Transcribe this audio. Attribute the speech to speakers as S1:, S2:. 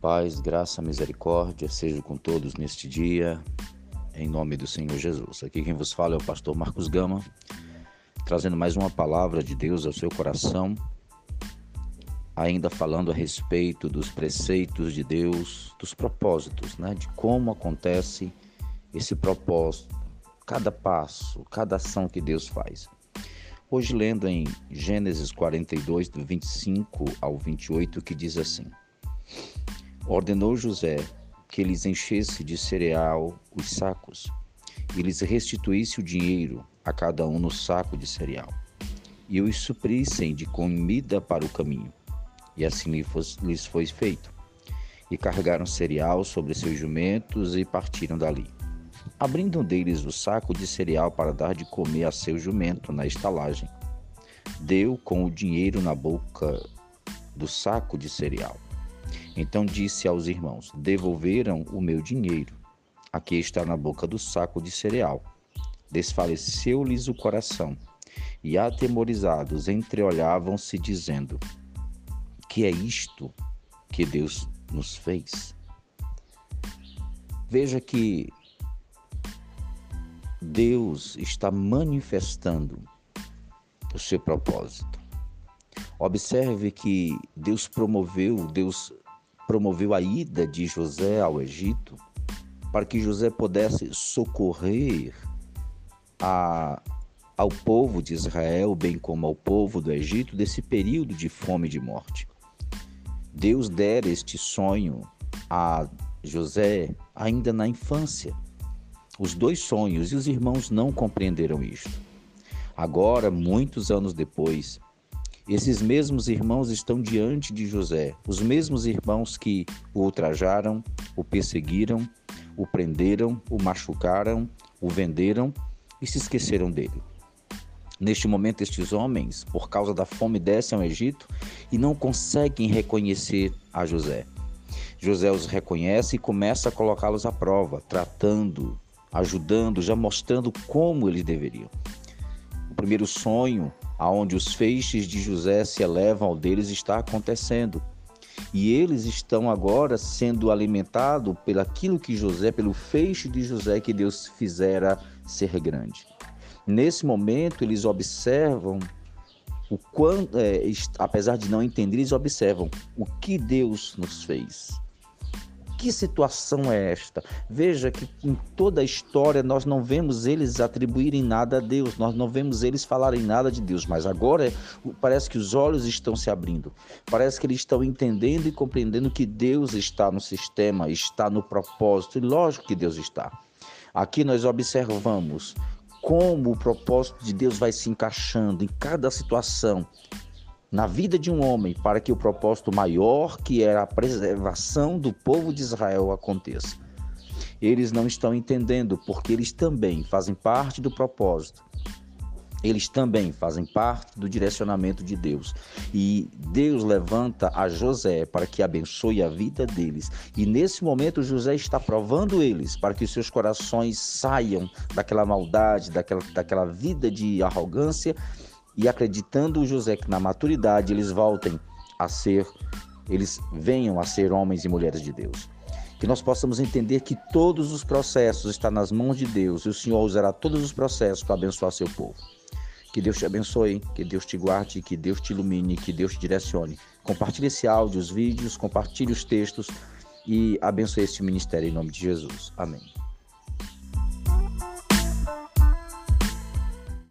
S1: Paz, graça, misericórdia seja com todos neste dia, em nome do Senhor Jesus. Aqui quem vos fala é o pastor Marcos Gama, trazendo mais uma palavra de Deus ao seu coração, ainda falando a respeito dos preceitos de Deus, dos propósitos, né? de como acontece esse propósito, cada passo, cada ação que Deus faz. Hoje, lendo em Gênesis 42, do 25 ao 28, que diz assim. Ordenou José que lhes enchesse de cereal os sacos e lhes restituísse o dinheiro a cada um no saco de cereal, e os suprissem de comida para o caminho. E assim lhes foi feito. E carregaram cereal sobre seus jumentos e partiram dali. Abrindo um deles o saco de cereal para dar de comer a seu jumento na estalagem, deu com o dinheiro na boca do saco de cereal então disse aos irmãos: Devolveram o meu dinheiro. Aqui está na boca do saco de cereal. Desfaleceu-lhes o coração, e atemorizados entreolhavam-se, dizendo: Que é isto que Deus nos fez? Veja que Deus está manifestando o seu propósito. Observe que Deus promoveu, Deus promoveu a ida de José ao Egito para que José pudesse socorrer a, ao povo de Israel, bem como ao povo do Egito, desse período de fome e de morte. Deus dera este sonho a José ainda na infância. Os dois sonhos e os irmãos não compreenderam isto. Agora, muitos anos depois, esses mesmos irmãos estão diante de José, os mesmos irmãos que o ultrajaram, o perseguiram, o prenderam, o machucaram, o venderam e se esqueceram dele. Neste momento, estes homens, por causa da fome, descem ao Egito e não conseguem reconhecer a José. José os reconhece e começa a colocá-los à prova, tratando, ajudando, já mostrando como eles deveriam. O primeiro sonho aonde os feixes de José se elevam ao deles está acontecendo. E eles estão agora sendo alimentados pelo aquilo que José, pelo feixe de José que Deus fizera ser grande. Nesse momento eles observam o quanto, é, apesar de não entender, eles observam o que Deus nos fez. Que situação é esta? Veja que em toda a história nós não vemos eles atribuírem nada a Deus, nós não vemos eles falarem nada de Deus, mas agora parece que os olhos estão se abrindo, parece que eles estão entendendo e compreendendo que Deus está no sistema, está no propósito, e lógico que Deus está. Aqui nós observamos como o propósito de Deus vai se encaixando em cada situação, na vida de um homem para que o propósito maior, que era a preservação do povo de Israel, aconteça. Eles não estão entendendo porque eles também fazem parte do propósito. Eles também fazem parte do direcionamento de Deus. E Deus levanta a José para que abençoe a vida deles. E nesse momento, José está provando eles para que os seus corações saiam daquela maldade, daquela, daquela vida de arrogância e acreditando José que na maturidade eles voltem a ser, eles venham a ser homens e mulheres de Deus. Que nós possamos entender que todos os processos estão nas mãos de Deus e o Senhor usará todos os processos para abençoar seu povo. Que Deus te abençoe, que Deus te guarde, que Deus te ilumine, que Deus te direcione. Compartilhe esse áudio, os vídeos, compartilhe os textos e abençoe este ministério em nome de Jesus. Amém.